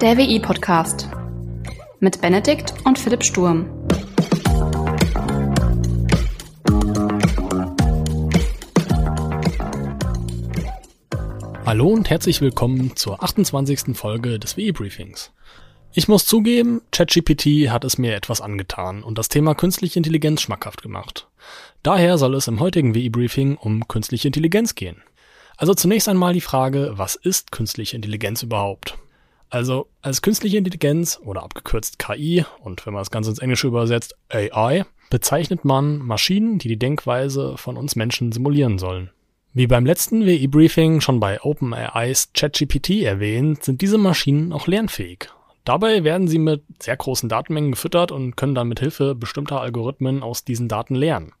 Der WI-Podcast mit Benedikt und Philipp Sturm. Hallo und herzlich willkommen zur 28. Folge des WI-Briefings. Ich muss zugeben, ChatGPT hat es mir etwas angetan und das Thema künstliche Intelligenz schmackhaft gemacht. Daher soll es im heutigen WI-Briefing um künstliche Intelligenz gehen. Also zunächst einmal die Frage, was ist künstliche Intelligenz überhaupt? Also als künstliche Intelligenz oder abgekürzt KI und wenn man das Ganze ins Englische übersetzt AI, bezeichnet man Maschinen, die die Denkweise von uns Menschen simulieren sollen. Wie beim letzten WI-Briefing schon bei OpenAIs ChatGPT erwähnt, sind diese Maschinen auch lernfähig. Dabei werden sie mit sehr großen Datenmengen gefüttert und können dann mit Hilfe bestimmter Algorithmen aus diesen Daten lernen.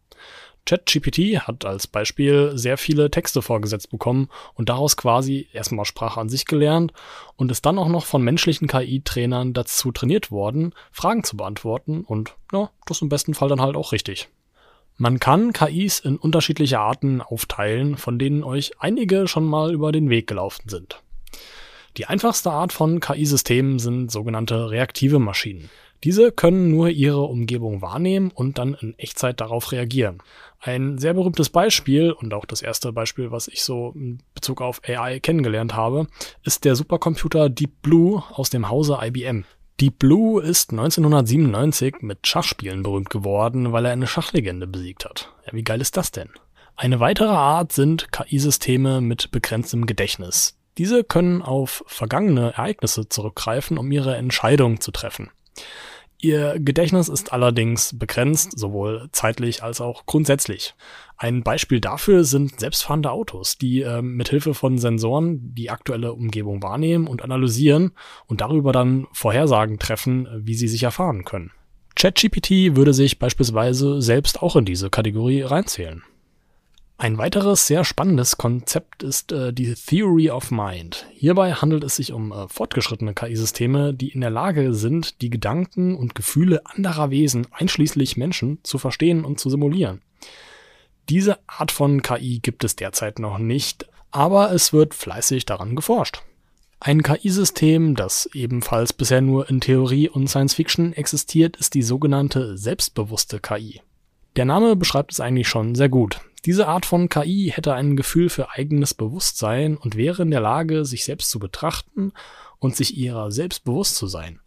ChatGPT hat als Beispiel sehr viele Texte vorgesetzt bekommen und daraus quasi erstmal Sprache an sich gelernt und ist dann auch noch von menschlichen KI-Trainern dazu trainiert worden, Fragen zu beantworten und ja, das im besten Fall dann halt auch richtig. Man kann KIs in unterschiedliche Arten aufteilen, von denen euch einige schon mal über den Weg gelaufen sind. Die einfachste Art von KI-Systemen sind sogenannte reaktive Maschinen. Diese können nur ihre Umgebung wahrnehmen und dann in Echtzeit darauf reagieren. Ein sehr berühmtes Beispiel und auch das erste Beispiel, was ich so in Bezug auf AI kennengelernt habe, ist der Supercomputer Deep Blue aus dem Hause IBM. Deep Blue ist 1997 mit Schachspielen berühmt geworden, weil er eine Schachlegende besiegt hat. Ja, wie geil ist das denn? Eine weitere Art sind KI-Systeme mit begrenztem Gedächtnis. Diese können auf vergangene Ereignisse zurückgreifen, um ihre Entscheidung zu treffen. Ihr Gedächtnis ist allerdings begrenzt, sowohl zeitlich als auch grundsätzlich. Ein Beispiel dafür sind selbstfahrende Autos, die äh, mit Hilfe von Sensoren die aktuelle Umgebung wahrnehmen und analysieren und darüber dann Vorhersagen treffen, wie sie sich erfahren können. ChatGPT würde sich beispielsweise selbst auch in diese Kategorie reinzählen. Ein weiteres sehr spannendes Konzept ist äh, die Theory of Mind. Hierbei handelt es sich um äh, fortgeschrittene KI-Systeme, die in der Lage sind, die Gedanken und Gefühle anderer Wesen, einschließlich Menschen, zu verstehen und zu simulieren. Diese Art von KI gibt es derzeit noch nicht, aber es wird fleißig daran geforscht. Ein KI-System, das ebenfalls bisher nur in Theorie und Science Fiction existiert, ist die sogenannte selbstbewusste KI. Der Name beschreibt es eigentlich schon sehr gut. Diese Art von KI hätte ein Gefühl für eigenes Bewusstsein und wäre in der Lage, sich selbst zu betrachten und sich ihrer selbst bewusst zu sein.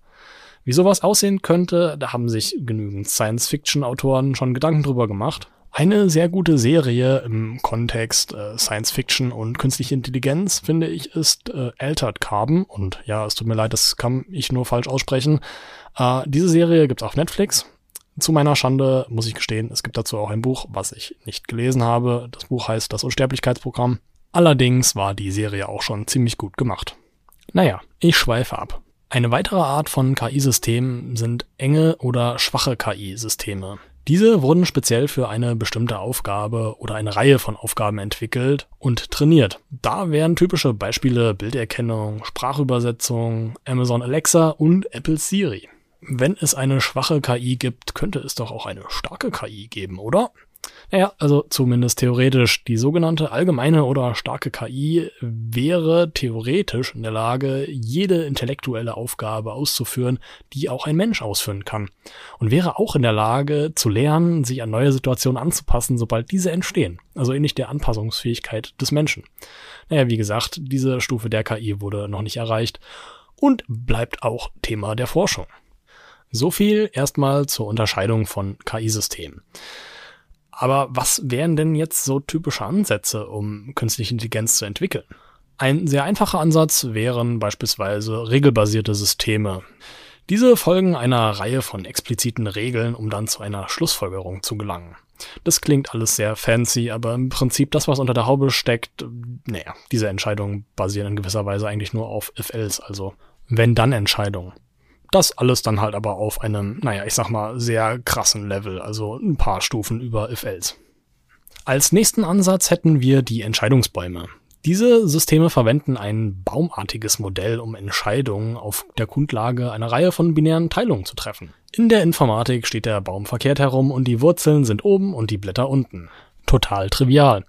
Wie sowas aussehen könnte, da haben sich genügend Science-Fiction-Autoren schon Gedanken drüber gemacht. Eine sehr gute Serie im Kontext äh, Science Fiction und künstliche Intelligenz, finde ich, ist äh, Altered Carbon. Und ja, es tut mir leid, das kann ich nur falsch aussprechen. Äh, diese Serie gibt's auf Netflix. Zu meiner Schande muss ich gestehen, es gibt dazu auch ein Buch, was ich nicht gelesen habe. Das Buch heißt Das Unsterblichkeitsprogramm. Allerdings war die Serie auch schon ziemlich gut gemacht. Naja, ich schweife ab. Eine weitere Art von KI-Systemen sind enge oder schwache KI-Systeme. Diese wurden speziell für eine bestimmte Aufgabe oder eine Reihe von Aufgaben entwickelt und trainiert. Da wären typische Beispiele Bilderkennung, Sprachübersetzung, Amazon Alexa und Apple Siri. Wenn es eine schwache KI gibt, könnte es doch auch eine starke KI geben, oder? Naja, also zumindest theoretisch. Die sogenannte allgemeine oder starke KI wäre theoretisch in der Lage, jede intellektuelle Aufgabe auszuführen, die auch ein Mensch ausführen kann. Und wäre auch in der Lage zu lernen, sich an neue Situationen anzupassen, sobald diese entstehen. Also ähnlich der Anpassungsfähigkeit des Menschen. Naja, wie gesagt, diese Stufe der KI wurde noch nicht erreicht und bleibt auch Thema der Forschung. So viel erstmal zur Unterscheidung von KI-Systemen. Aber was wären denn jetzt so typische Ansätze, um künstliche Intelligenz zu entwickeln? Ein sehr einfacher Ansatz wären beispielsweise regelbasierte Systeme. Diese folgen einer Reihe von expliziten Regeln, um dann zu einer Schlussfolgerung zu gelangen. Das klingt alles sehr fancy, aber im Prinzip das, was unter der Haube steckt, naja, diese Entscheidungen basieren in gewisser Weise eigentlich nur auf if-else, also wenn-dann-Entscheidungen. Das alles dann halt aber auf einem, naja, ich sag mal, sehr krassen Level, also ein paar Stufen über if-else. Als nächsten Ansatz hätten wir die Entscheidungsbäume. Diese Systeme verwenden ein baumartiges Modell, um Entscheidungen auf der Grundlage einer Reihe von binären Teilungen zu treffen. In der Informatik steht der Baum verkehrt herum und die Wurzeln sind oben und die Blätter unten. Total trivial.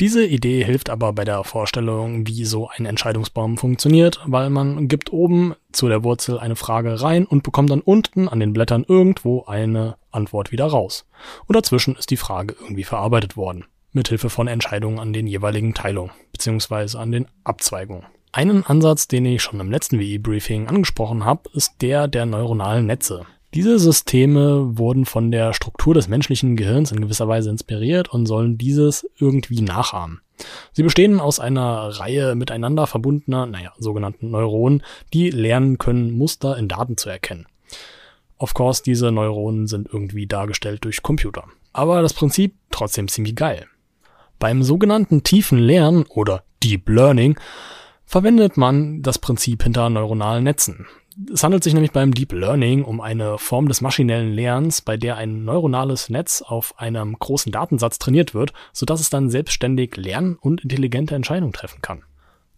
Diese Idee hilft aber bei der Vorstellung, wie so ein Entscheidungsbaum funktioniert, weil man gibt oben zu der Wurzel eine Frage rein und bekommt dann unten an den Blättern irgendwo eine Antwort wieder raus. Und dazwischen ist die Frage irgendwie verarbeitet worden, mithilfe von Entscheidungen an den jeweiligen Teilungen bzw. an den Abzweigungen. Einen Ansatz, den ich schon im letzten WE-Briefing angesprochen habe, ist der der neuronalen Netze. Diese Systeme wurden von der Struktur des menschlichen Gehirns in gewisser Weise inspiriert und sollen dieses irgendwie nachahmen. Sie bestehen aus einer Reihe miteinander verbundener, naja, sogenannten Neuronen, die lernen können, Muster in Daten zu erkennen. Of course, diese Neuronen sind irgendwie dargestellt durch Computer. Aber das Prinzip trotzdem ziemlich geil. Beim sogenannten tiefen Lernen oder Deep Learning verwendet man das Prinzip hinter neuronalen Netzen. Es handelt sich nämlich beim Deep Learning um eine Form des maschinellen Lernens, bei der ein neuronales Netz auf einem großen Datensatz trainiert wird, sodass es dann selbstständig lernen und intelligente Entscheidungen treffen kann.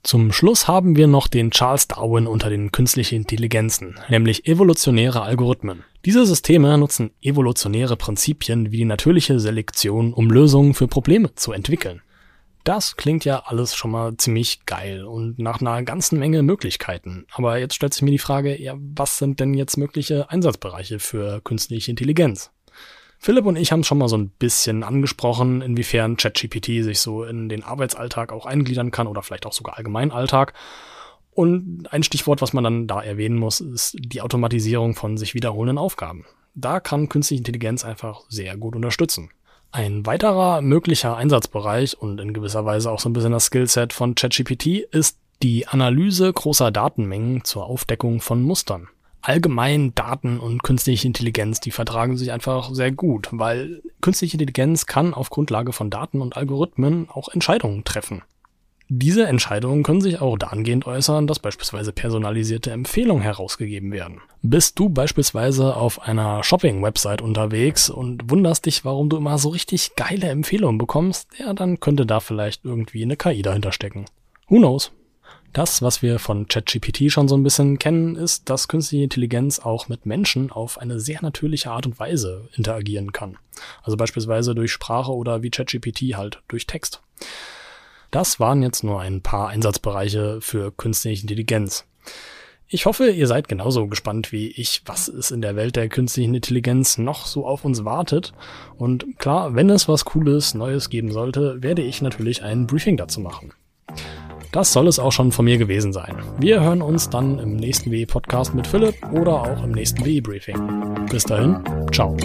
Zum Schluss haben wir noch den Charles Darwin unter den künstlichen Intelligenzen, nämlich evolutionäre Algorithmen. Diese Systeme nutzen evolutionäre Prinzipien wie die natürliche Selektion, um Lösungen für Probleme zu entwickeln. Das klingt ja alles schon mal ziemlich geil und nach einer ganzen Menge Möglichkeiten. Aber jetzt stellt sich mir die Frage, ja, was sind denn jetzt mögliche Einsatzbereiche für künstliche Intelligenz? Philipp und ich haben schon mal so ein bisschen angesprochen, inwiefern ChatGPT sich so in den Arbeitsalltag auch eingliedern kann oder vielleicht auch sogar Allgemeinalltag. Und ein Stichwort, was man dann da erwähnen muss, ist die Automatisierung von sich wiederholenden Aufgaben. Da kann künstliche Intelligenz einfach sehr gut unterstützen. Ein weiterer möglicher Einsatzbereich und in gewisser Weise auch so ein bisschen das Skillset von ChatGPT ist die Analyse großer Datenmengen zur Aufdeckung von Mustern. Allgemein Daten und künstliche Intelligenz, die vertragen sich einfach sehr gut, weil künstliche Intelligenz kann auf Grundlage von Daten und Algorithmen auch Entscheidungen treffen. Diese Entscheidungen können sich auch dahingehend äußern, dass beispielsweise personalisierte Empfehlungen herausgegeben werden. Bist du beispielsweise auf einer Shopping-Website unterwegs und wunderst dich, warum du immer so richtig geile Empfehlungen bekommst, ja, dann könnte da vielleicht irgendwie eine KI dahinter stecken. Who knows? Das, was wir von ChatGPT schon so ein bisschen kennen, ist, dass künstliche Intelligenz auch mit Menschen auf eine sehr natürliche Art und Weise interagieren kann. Also beispielsweise durch Sprache oder wie ChatGPT halt durch Text. Das waren jetzt nur ein paar Einsatzbereiche für künstliche Intelligenz. Ich hoffe, ihr seid genauso gespannt wie ich, was es in der Welt der künstlichen Intelligenz noch so auf uns wartet. Und klar, wenn es was Cooles, Neues geben sollte, werde ich natürlich ein Briefing dazu machen. Das soll es auch schon von mir gewesen sein. Wir hören uns dann im nächsten WE-Podcast mit Philipp oder auch im nächsten WE-Briefing. Bis dahin, ciao.